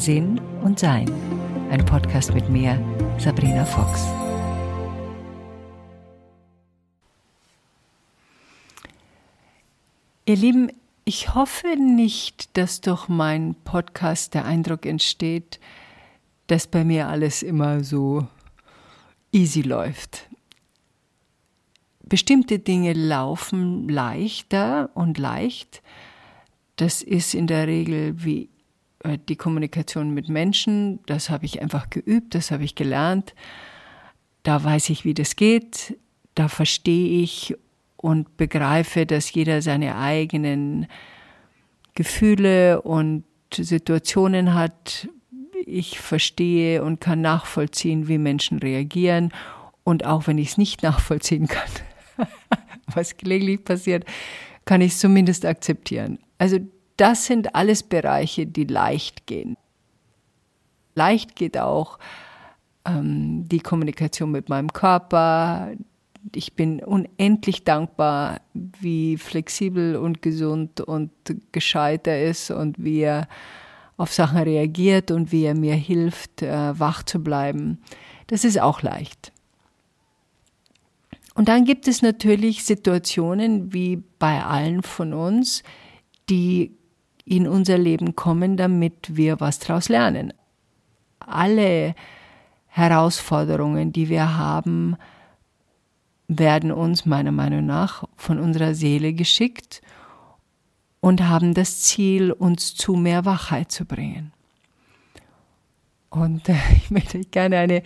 Sinn und Sein. Ein Podcast mit mir, Sabrina Fox. Ihr Lieben, ich hoffe nicht, dass durch meinen Podcast der Eindruck entsteht, dass bei mir alles immer so easy läuft. Bestimmte Dinge laufen leichter und leicht. Das ist in der Regel wie die Kommunikation mit Menschen. Das habe ich einfach geübt, das habe ich gelernt. Da weiß ich, wie das geht. Da verstehe ich und begreife, dass jeder seine eigenen Gefühle und Situationen hat. Ich verstehe und kann nachvollziehen, wie Menschen reagieren. Und auch wenn ich es nicht nachvollziehen kann, was gelegentlich passiert, kann ich es zumindest akzeptieren. Also das sind alles Bereiche, die leicht gehen. Leicht geht auch ähm, die Kommunikation mit meinem Körper. Ich bin unendlich dankbar, wie flexibel und gesund und gescheit er ist und wie er auf Sachen reagiert und wie er mir hilft, äh, wach zu bleiben. Das ist auch leicht. Und dann gibt es natürlich Situationen wie bei allen von uns, die in unser Leben kommen, damit wir was daraus lernen. Alle Herausforderungen, die wir haben, werden uns meiner Meinung nach von unserer Seele geschickt und haben das Ziel, uns zu mehr Wachheit zu bringen. Und äh, ich möchte gerne eine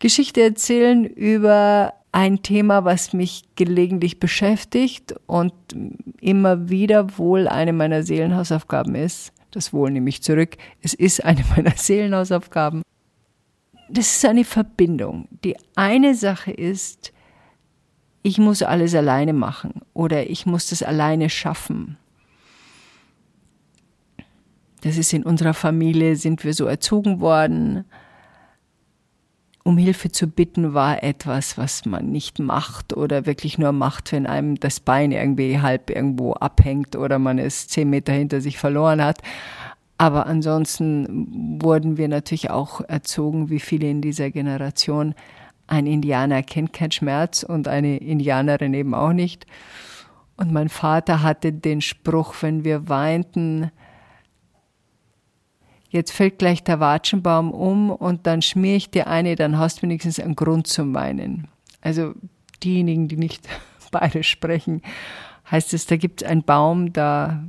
Geschichte erzählen über ein Thema, was mich gelegentlich beschäftigt und immer wieder wohl eine meiner Seelenhausaufgaben ist. Das wohl nehme ich zurück. Es ist eine meiner Seelenhausaufgaben. Das ist eine Verbindung. Die eine Sache ist, ich muss alles alleine machen oder ich muss das alleine schaffen. Das ist in unserer Familie, sind wir so erzogen worden um Hilfe zu bitten war etwas, was man nicht macht oder wirklich nur macht, wenn einem das Bein irgendwie halb irgendwo abhängt oder man es zehn Meter hinter sich verloren hat. Aber ansonsten wurden wir natürlich auch erzogen, wie viele in dieser Generation. Ein Indianer kennt keinen Schmerz und eine Indianerin eben auch nicht. Und mein Vater hatte den Spruch, wenn wir weinten, jetzt fällt gleich der Watschenbaum um und dann schmier ich dir eine, dann hast du wenigstens einen Grund zum Weinen. Also diejenigen, die nicht beide sprechen, heißt es, da gibt es einen Baum, da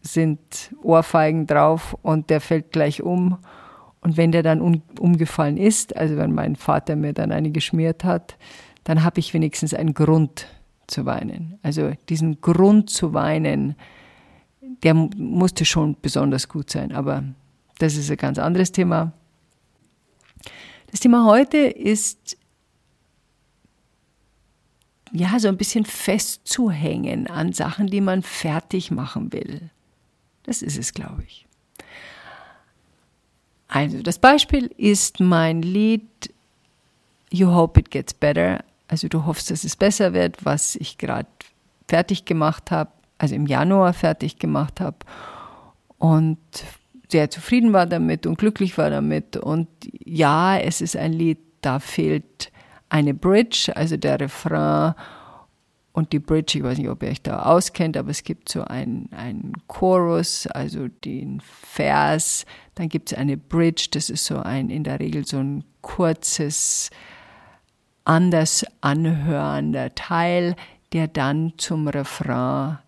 sind Ohrfeigen drauf und der fällt gleich um. Und wenn der dann um, umgefallen ist, also wenn mein Vater mir dann eine geschmiert hat, dann habe ich wenigstens einen Grund zu weinen. Also diesen Grund zu weinen, der musste schon besonders gut sein, aber das ist ein ganz anderes Thema. Das Thema heute ist ja so ein bisschen festzuhängen an Sachen, die man fertig machen will. Das ist es, glaube ich. Also, das Beispiel ist mein Lied You Hope It Gets Better. Also, du hoffst, dass es besser wird, was ich gerade fertig gemacht habe, also im Januar fertig gemacht habe. Und sehr zufrieden war damit und glücklich war damit. Und ja, es ist ein Lied, da fehlt eine Bridge, also der Refrain und die Bridge, ich weiß nicht, ob ihr euch da auskennt, aber es gibt so einen, Chorus, also den Vers, dann gibt es eine Bridge, das ist so ein, in der Regel so ein kurzes, anders anhörender Teil, der dann zum Refrain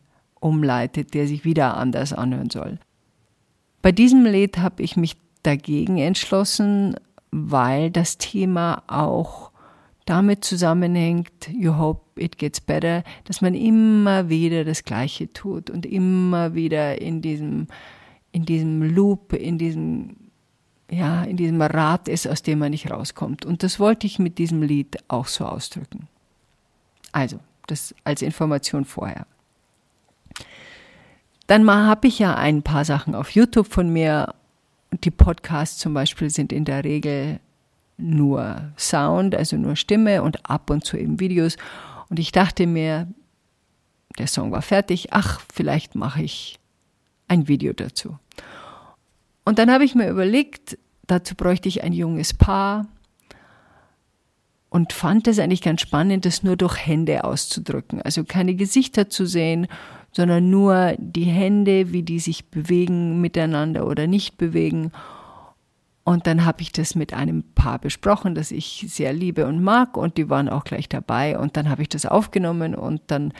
umleitet, der sich wieder anders anhören soll. Bei diesem Lied habe ich mich dagegen entschlossen, weil das Thema auch damit zusammenhängt, you hope it gets better, dass man immer wieder das Gleiche tut und immer wieder in diesem, in diesem Loop, in diesem, ja, in diesem Rad ist, aus dem man nicht rauskommt. Und das wollte ich mit diesem Lied auch so ausdrücken. Also, das als Information vorher. Dann habe ich ja ein paar Sachen auf YouTube von mir. Die Podcasts zum Beispiel sind in der Regel nur Sound, also nur Stimme und ab und zu eben Videos. Und ich dachte mir, der Song war fertig, ach, vielleicht mache ich ein Video dazu. Und dann habe ich mir überlegt, dazu bräuchte ich ein junges Paar und fand es eigentlich ganz spannend, das nur durch Hände auszudrücken. Also keine Gesichter zu sehen, sondern nur die Hände, wie die sich bewegen miteinander oder nicht bewegen. Und dann habe ich das mit einem Paar besprochen, das ich sehr liebe und mag und die waren auch gleich dabei und dann habe ich das aufgenommen und dann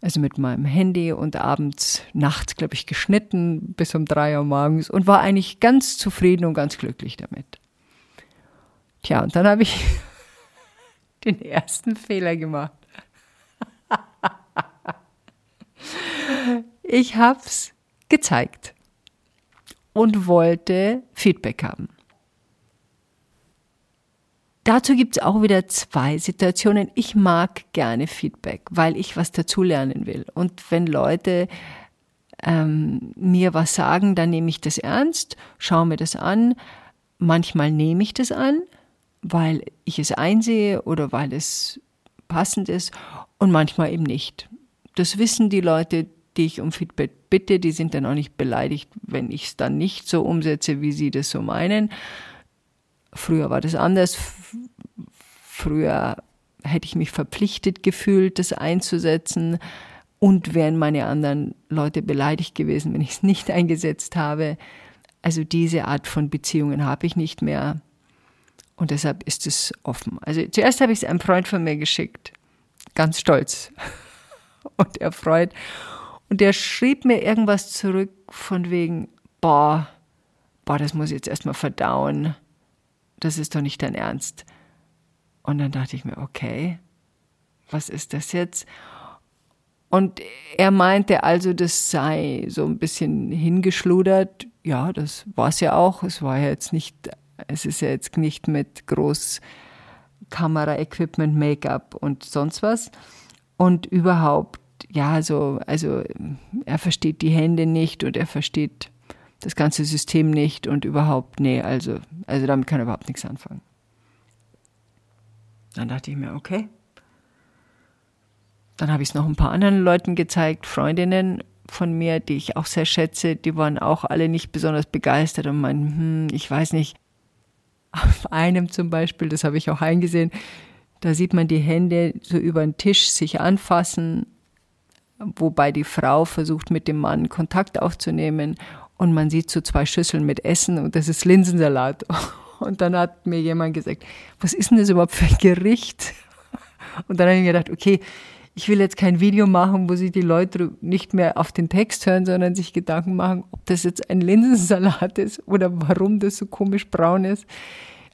also mit meinem Handy und abends, nachts, glaube ich, geschnitten bis um drei Uhr morgens und war eigentlich ganz zufrieden und ganz glücklich damit. Tja, und dann habe ich den ersten Fehler gemacht. Ich habe es gezeigt und wollte Feedback haben. Dazu gibt es auch wieder zwei Situationen. Ich mag gerne Feedback, weil ich was dazulernen will. Und wenn Leute ähm, mir was sagen, dann nehme ich das ernst, schaue mir das an. Manchmal nehme ich das an, weil ich es einsehe oder weil es passend ist und manchmal eben nicht. Das wissen die Leute, die ich um Feedback bitte, die sind dann auch nicht beleidigt, wenn ich es dann nicht so umsetze, wie sie das so meinen. Früher war das anders. Früher hätte ich mich verpflichtet gefühlt, das einzusetzen und wären meine anderen Leute beleidigt gewesen, wenn ich es nicht eingesetzt habe. Also diese Art von Beziehungen habe ich nicht mehr und deshalb ist es offen. Also zuerst habe ich es einem Freund von mir geschickt, ganz stolz und erfreut und der schrieb mir irgendwas zurück von wegen, boah, boah, das muss ich jetzt erstmal verdauen das ist doch nicht dein Ernst. Und dann dachte ich mir, okay, was ist das jetzt? Und er meinte also, das sei so ein bisschen hingeschludert. Ja, das war es ja auch. Es war ja jetzt nicht, es ist ja jetzt nicht mit groß Kamera-Equipment, Make-up und sonst was. Und überhaupt, ja, so, also er versteht die Hände nicht und er versteht das ganze System nicht und überhaupt, nee, also, also damit kann er überhaupt nichts anfangen. Dann dachte ich mir, okay. Dann habe ich es noch ein paar anderen Leuten gezeigt, Freundinnen von mir, die ich auch sehr schätze, die waren auch alle nicht besonders begeistert und meinen, hm, ich weiß nicht, auf einem zum Beispiel, das habe ich auch eingesehen, da sieht man die Hände so über den Tisch sich anfassen, wobei die Frau versucht mit dem Mann Kontakt aufzunehmen und man sieht so zwei Schüsseln mit Essen und das ist Linsensalat. Und dann hat mir jemand gesagt, was ist denn das überhaupt für ein Gericht? Und dann habe ich mir gedacht, okay, ich will jetzt kein Video machen, wo sich die Leute nicht mehr auf den Text hören, sondern sich Gedanken machen, ob das jetzt ein Linsensalat ist oder warum das so komisch braun ist.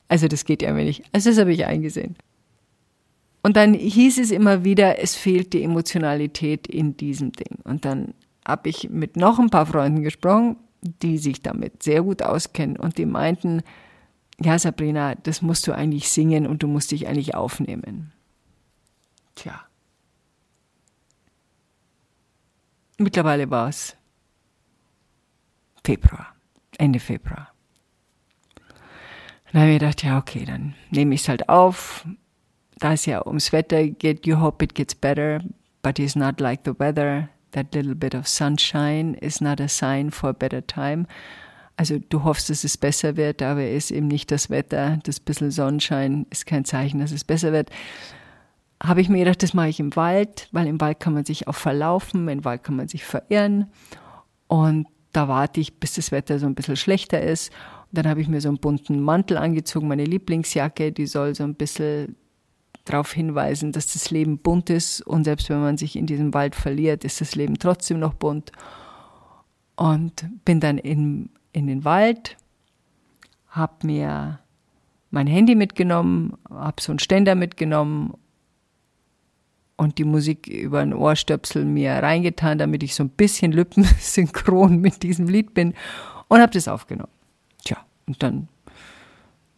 Also das geht ja nicht. Also das habe ich eingesehen. Und dann hieß es immer wieder, es fehlt die Emotionalität in diesem Ding. Und dann habe ich mit noch ein paar Freunden gesprochen, die sich damit sehr gut auskennen und die meinten, ja Sabrina, das musst du eigentlich singen und du musst dich eigentlich aufnehmen. Tja. Mittlerweile war es Februar, Ende Februar. Dann habe ich gedacht, ja, okay, dann nehme ich es halt auf. Da es ja ums Wetter geht, you hope it gets better, but it's not like the weather. That little bit of sunshine is not a sign for a better time. Also du hoffst, dass es besser wird, aber es ist eben nicht das Wetter. Das bisschen Sonnenschein ist kein Zeichen, dass es besser wird. Habe ich mir gedacht, das mache ich im Wald, weil im Wald kann man sich auch verlaufen, im Wald kann man sich verirren. Und da warte ich, bis das Wetter so ein bisschen schlechter ist. Und dann habe ich mir so einen bunten Mantel angezogen, meine Lieblingsjacke, die soll so ein bisschen darauf hinweisen, dass das Leben bunt ist und selbst wenn man sich in diesem Wald verliert, ist das Leben trotzdem noch bunt. Und bin dann in, in den Wald, habe mir mein Handy mitgenommen, habe so einen Ständer mitgenommen und die Musik über ein Ohrstöpsel mir reingetan, damit ich so ein bisschen lippensynchron mit diesem Lied bin und habe das aufgenommen. Tja, und dann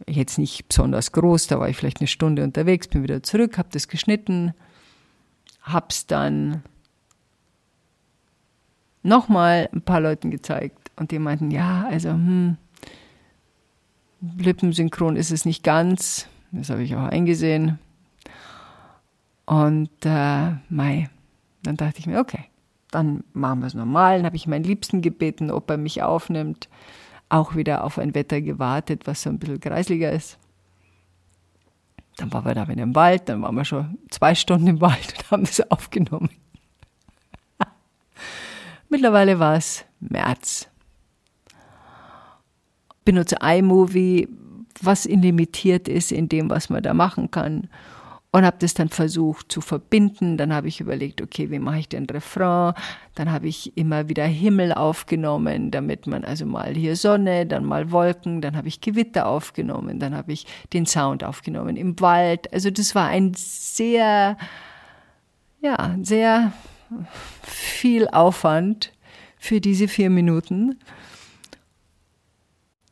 jetzt nicht besonders groß, da war ich vielleicht eine Stunde unterwegs, bin wieder zurück, habe das geschnitten, hab's dann nochmal ein paar Leuten gezeigt und die meinten, ja, also hm, lippensynchron ist es nicht ganz, das habe ich auch eingesehen. Und äh, Mai, dann dachte ich mir, okay, dann machen wir es normal. Dann habe ich meinen Liebsten gebeten, ob er mich aufnimmt. Auch wieder auf ein Wetter gewartet, was so ein bisschen kreisliger ist. Dann waren wir da wieder im Wald, dann waren wir schon zwei Stunden im Wald und haben das aufgenommen. Mittlerweile war es März. Benutze iMovie, was limitiert ist in dem, was man da machen kann und habe das dann versucht zu verbinden. Dann habe ich überlegt, okay, wie mache ich den Refrain? Dann habe ich immer wieder Himmel aufgenommen, damit man also mal hier Sonne, dann mal Wolken, dann habe ich Gewitter aufgenommen, dann habe ich den Sound aufgenommen im Wald. Also das war ein sehr, ja, sehr viel Aufwand für diese vier Minuten.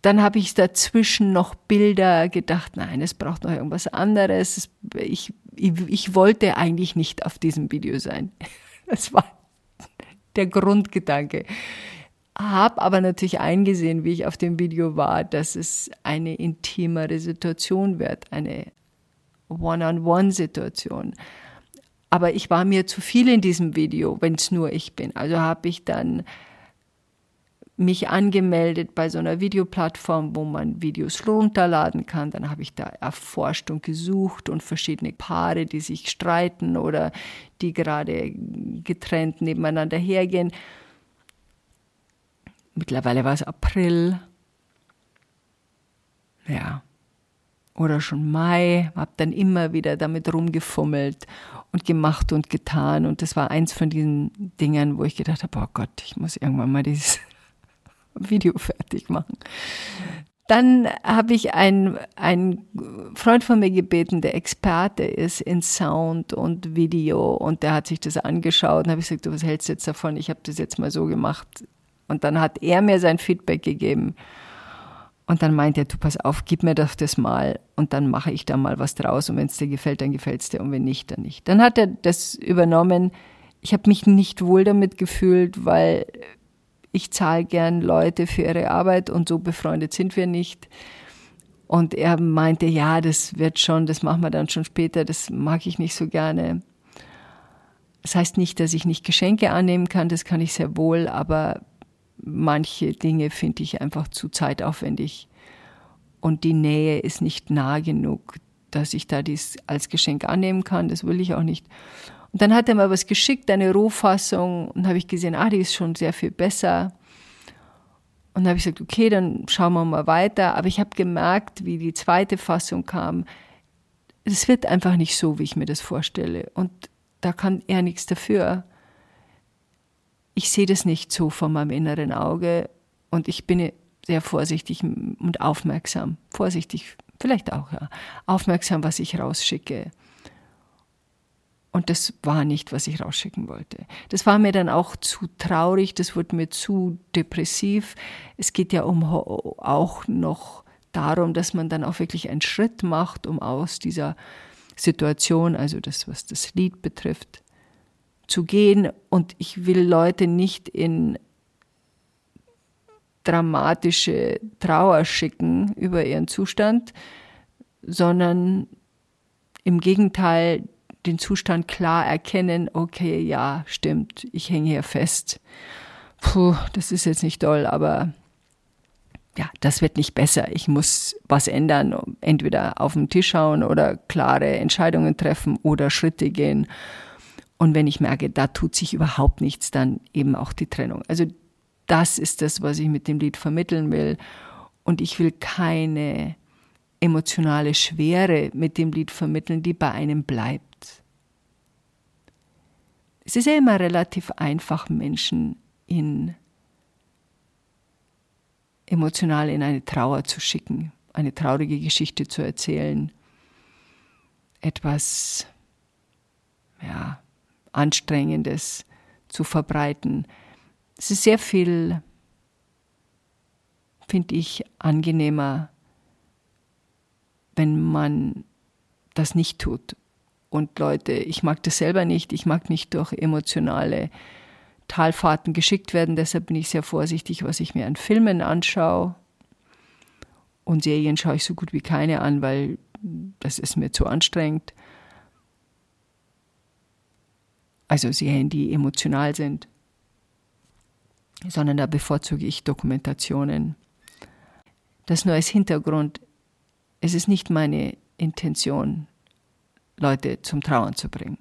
Dann habe ich dazwischen noch Bilder gedacht, nein, es braucht noch irgendwas anderes. Ich, ich, ich wollte eigentlich nicht auf diesem Video sein. Das war der Grundgedanke. Habe aber natürlich eingesehen, wie ich auf dem Video war, dass es eine intimere Situation wird, eine One-on-One-Situation. Aber ich war mir zu viel in diesem Video, wenn es nur ich bin. Also habe ich dann mich angemeldet bei so einer Videoplattform, wo man Videos runterladen kann. Dann habe ich da erforscht und gesucht und verschiedene Paare, die sich streiten oder die gerade getrennt nebeneinander hergehen. Mittlerweile war es April. Ja. Oder schon Mai, habe dann immer wieder damit rumgefummelt und gemacht und getan. Und das war eins von diesen Dingen, wo ich gedacht habe, oh Gott, ich muss irgendwann mal dieses Video fertig machen. Dann habe ich einen, Freund von mir gebeten, der Experte ist in Sound und Video und der hat sich das angeschaut und habe gesagt, du, was hältst du jetzt davon? Ich habe das jetzt mal so gemacht. Und dann hat er mir sein Feedback gegeben. Und dann meint er, du pass auf, gib mir doch das mal und dann mache ich da mal was draus und wenn es dir gefällt, dann gefällt es dir und wenn nicht, dann nicht. Dann hat er das übernommen. Ich habe mich nicht wohl damit gefühlt, weil ich zahle gern Leute für ihre Arbeit und so befreundet sind wir nicht. Und er meinte, ja, das wird schon, das machen wir dann schon später, das mag ich nicht so gerne. Das heißt nicht, dass ich nicht Geschenke annehmen kann, das kann ich sehr wohl, aber manche Dinge finde ich einfach zu zeitaufwendig. Und die Nähe ist nicht nah genug, dass ich da dies als Geschenk annehmen kann, das will ich auch nicht. Und dann hat er mir was geschickt, eine Rohfassung, und habe ich gesehen, ah, die ist schon sehr viel besser. Und habe ich gesagt, okay, dann schauen wir mal weiter. Aber ich habe gemerkt, wie die zweite Fassung kam, es wird einfach nicht so, wie ich mir das vorstelle. Und da kann er nichts dafür. Ich sehe das nicht so von meinem inneren Auge und ich bin sehr vorsichtig und aufmerksam. Vorsichtig, vielleicht auch, ja. Aufmerksam, was ich rausschicke. Und das war nicht, was ich rausschicken wollte. Das war mir dann auch zu traurig, das wurde mir zu depressiv. Es geht ja um auch noch darum, dass man dann auch wirklich einen Schritt macht, um aus dieser Situation, also das, was das Lied betrifft, zu gehen. Und ich will Leute nicht in dramatische Trauer schicken über ihren Zustand, sondern im Gegenteil den Zustand klar erkennen, okay, ja, stimmt, ich hänge hier fest. Puh, das ist jetzt nicht toll, aber ja, das wird nicht besser. Ich muss was ändern, entweder auf den Tisch schauen oder klare Entscheidungen treffen oder Schritte gehen. Und wenn ich merke, da tut sich überhaupt nichts, dann eben auch die Trennung. Also das ist das, was ich mit dem Lied vermitteln will. Und ich will keine emotionale Schwere mit dem Lied vermitteln, die bei einem bleibt. Es ist ja immer relativ einfach, Menschen in emotional in eine Trauer zu schicken, eine traurige Geschichte zu erzählen, etwas ja, Anstrengendes zu verbreiten. Es ist sehr viel, finde ich, angenehmer, wenn man das nicht tut und Leute, ich mag das selber nicht, ich mag nicht durch emotionale Talfahrten geschickt werden, deshalb bin ich sehr vorsichtig, was ich mir an Filmen anschaue. Und Serien schaue ich so gut wie keine an, weil das ist mir zu anstrengend. Also Serien, die emotional sind, sondern da bevorzuge ich Dokumentationen. Das nur als Hintergrund. Es ist nicht meine Intention, Leute zum Trauern zu bringen.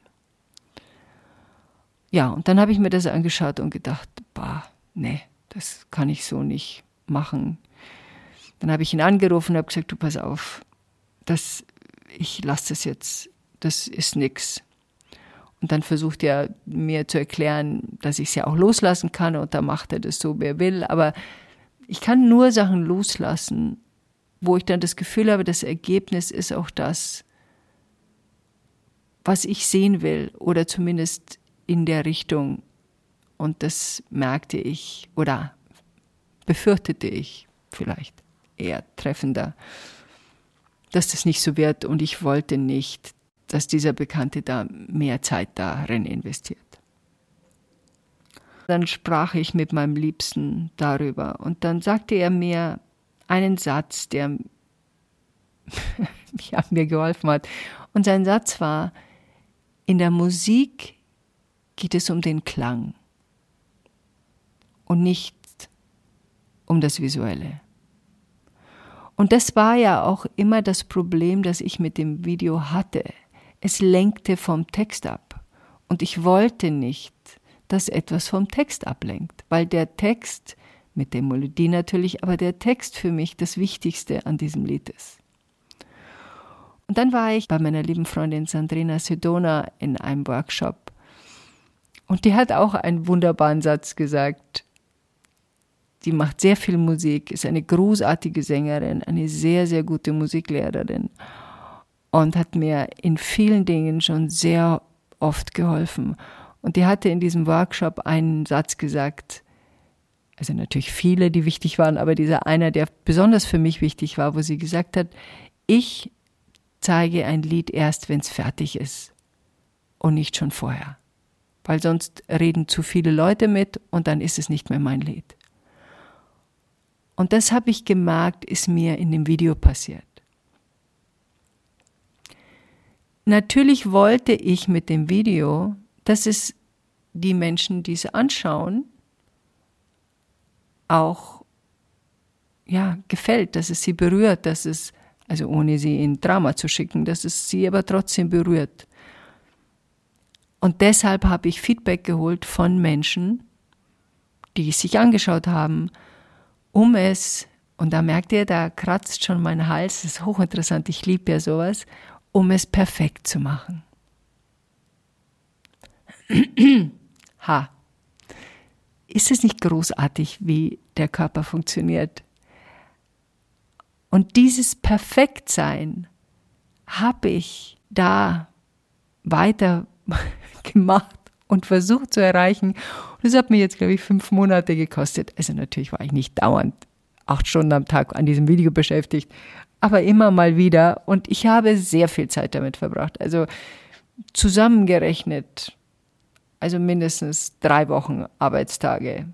Ja, und dann habe ich mir das angeschaut und gedacht, bah, nee, das kann ich so nicht machen. Dann habe ich ihn angerufen und habe gesagt, du pass auf, das, ich lasse das jetzt, das ist nichts. Und dann versucht er mir zu erklären, dass ich es ja auch loslassen kann und dann macht er das so, wie er will. Aber ich kann nur Sachen loslassen, wo ich dann das Gefühl habe, das Ergebnis ist auch das, was ich sehen will oder zumindest in der Richtung. Und das merkte ich oder befürchtete ich vielleicht eher treffender, dass das nicht so wird und ich wollte nicht, dass dieser Bekannte da mehr Zeit darin investiert. Dann sprach ich mit meinem Liebsten darüber und dann sagte er mir einen Satz, der mir geholfen hat. Und sein Satz war, in der Musik geht es um den Klang und nicht um das Visuelle. Und das war ja auch immer das Problem, das ich mit dem Video hatte. Es lenkte vom Text ab. Und ich wollte nicht, dass etwas vom Text ablenkt, weil der Text, mit der Melodie natürlich, aber der Text für mich das Wichtigste an diesem Lied ist. Und dann war ich bei meiner lieben Freundin Sandrina Sedona in einem Workshop. Und die hat auch einen wunderbaren Satz gesagt die macht sehr viel Musik, ist eine großartige Sängerin, eine sehr, sehr gute Musiklehrerin und hat mir in vielen Dingen schon sehr oft geholfen. Und die hatte in diesem Workshop einen Satz gesagt, also natürlich viele, die wichtig waren, aber dieser einer, der besonders für mich wichtig war, wo sie gesagt hat, ich zeige ein Lied erst, wenn es fertig ist und nicht schon vorher. Weil sonst reden zu viele Leute mit und dann ist es nicht mehr mein Lied. Und das habe ich gemerkt, ist mir in dem Video passiert. Natürlich wollte ich mit dem Video, dass es die Menschen, die es anschauen, auch ja, gefällt, dass es sie berührt, dass es, also ohne sie in Drama zu schicken, dass es sie aber trotzdem berührt. Und deshalb habe ich Feedback geholt von Menschen, die es sich angeschaut haben, um es, und da merkt ihr, da kratzt schon mein Hals, das ist hochinteressant, ich liebe ja sowas, um es perfekt zu machen. ha. Ist es nicht großartig, wie der Körper funktioniert? Und dieses Perfektsein habe ich da weiter gemacht und versucht zu erreichen. Und das hat mir jetzt, glaube ich, fünf Monate gekostet. Also natürlich war ich nicht dauernd acht Stunden am Tag an diesem Video beschäftigt, aber immer mal wieder. Und ich habe sehr viel Zeit damit verbracht. Also zusammengerechnet, also mindestens drei Wochen Arbeitstage.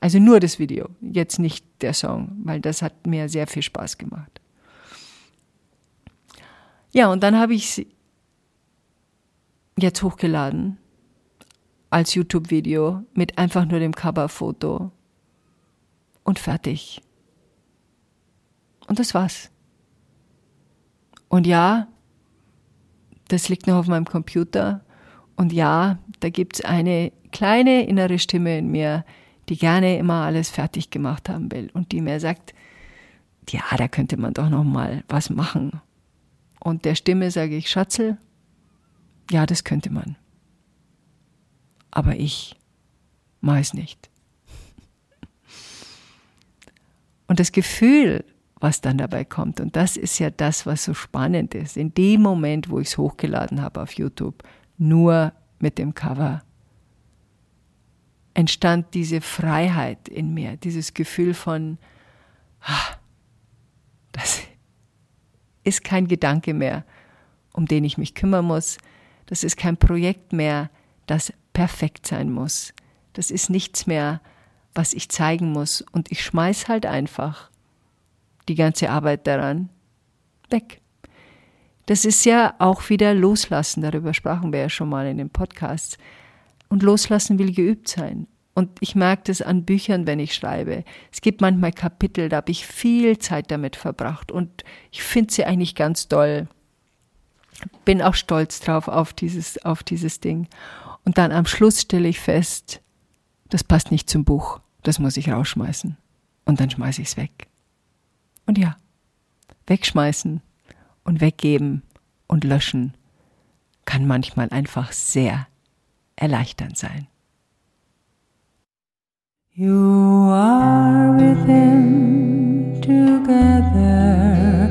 Also nur das Video, jetzt nicht der Song, weil das hat mir sehr viel Spaß gemacht. Ja, und dann habe ich es jetzt hochgeladen als YouTube-Video mit einfach nur dem Coverfoto. Und fertig. Und das war's. Und ja, das liegt noch auf meinem Computer. Und ja, da gibt's eine kleine innere Stimme in mir, die gerne immer alles fertig gemacht haben will und die mir sagt, ja, da könnte man doch noch mal was machen. Und der Stimme sage ich, Schatzel, ja, das könnte man aber ich mache es nicht. Und das Gefühl, was dann dabei kommt, und das ist ja das, was so spannend ist, in dem Moment, wo ich es hochgeladen habe auf YouTube, nur mit dem Cover, entstand diese Freiheit in mir, dieses Gefühl von, ah, das ist kein Gedanke mehr, um den ich mich kümmern muss, das ist kein Projekt mehr, das perfekt sein muss. Das ist nichts mehr, was ich zeigen muss. Und ich schmeiß halt einfach die ganze Arbeit daran weg. Das ist ja auch wieder Loslassen, darüber sprachen wir ja schon mal in den Podcasts. Und Loslassen will geübt sein. Und ich merke das an Büchern, wenn ich schreibe. Es gibt manchmal Kapitel, da habe ich viel Zeit damit verbracht und ich finde sie eigentlich ganz toll. Bin auch stolz drauf auf dieses, auf dieses Ding. Und dann am Schluss stelle ich fest, das passt nicht zum Buch. Das muss ich rausschmeißen. Und dann schmeiße ich es weg. Und ja, wegschmeißen und weggeben und löschen kann manchmal einfach sehr erleichternd sein. You are with him together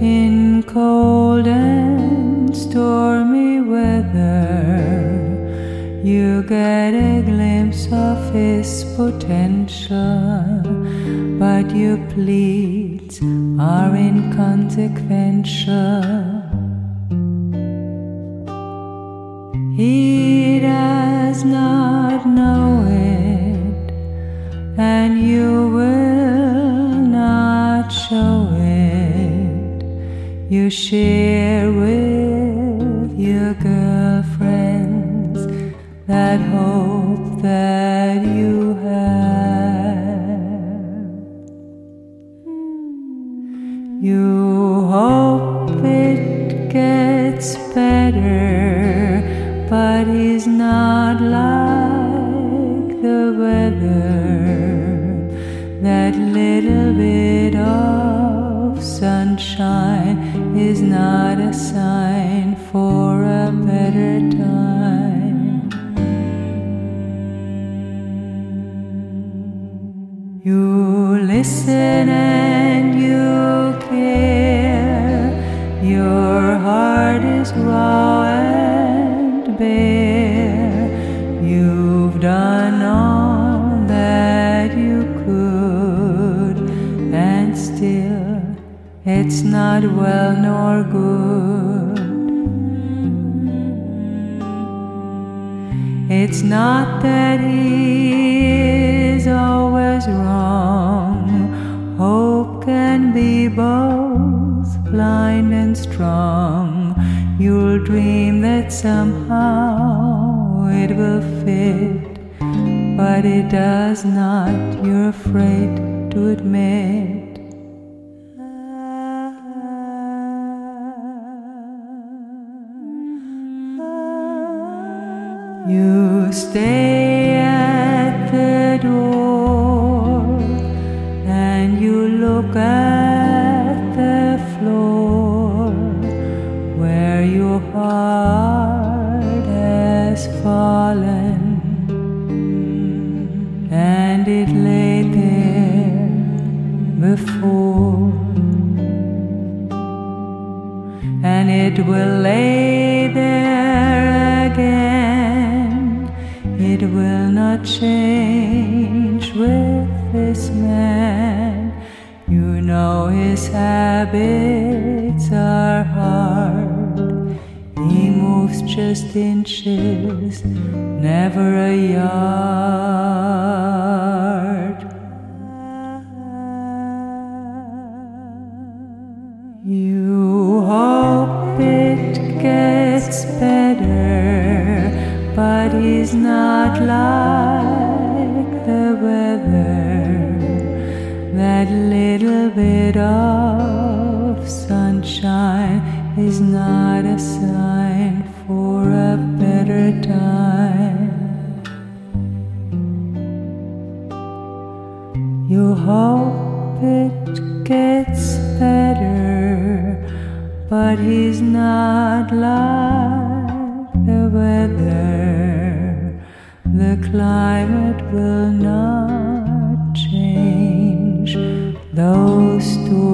in cold and stormy weather. You get a glimpse of his potential, but your pleads are inconsequential. He does not know it, and you will not show it. You share with your girlfriends that hope that you and you care, your heart is raw bear. You've done all that you could, and still it's not well nor good. It's not that he strong. You'll dream that somehow it will fit, but it does not, you're afraid to admit. You stay heart has fallen and it lay there before. And it will lay there again. It will not change with this man. You know his habits just inches never a yard You hope it gets better, but he's not like the weather. That little bit of sunshine is not a sign hope it gets better, but he's not like the weather. The climate will not change, those storms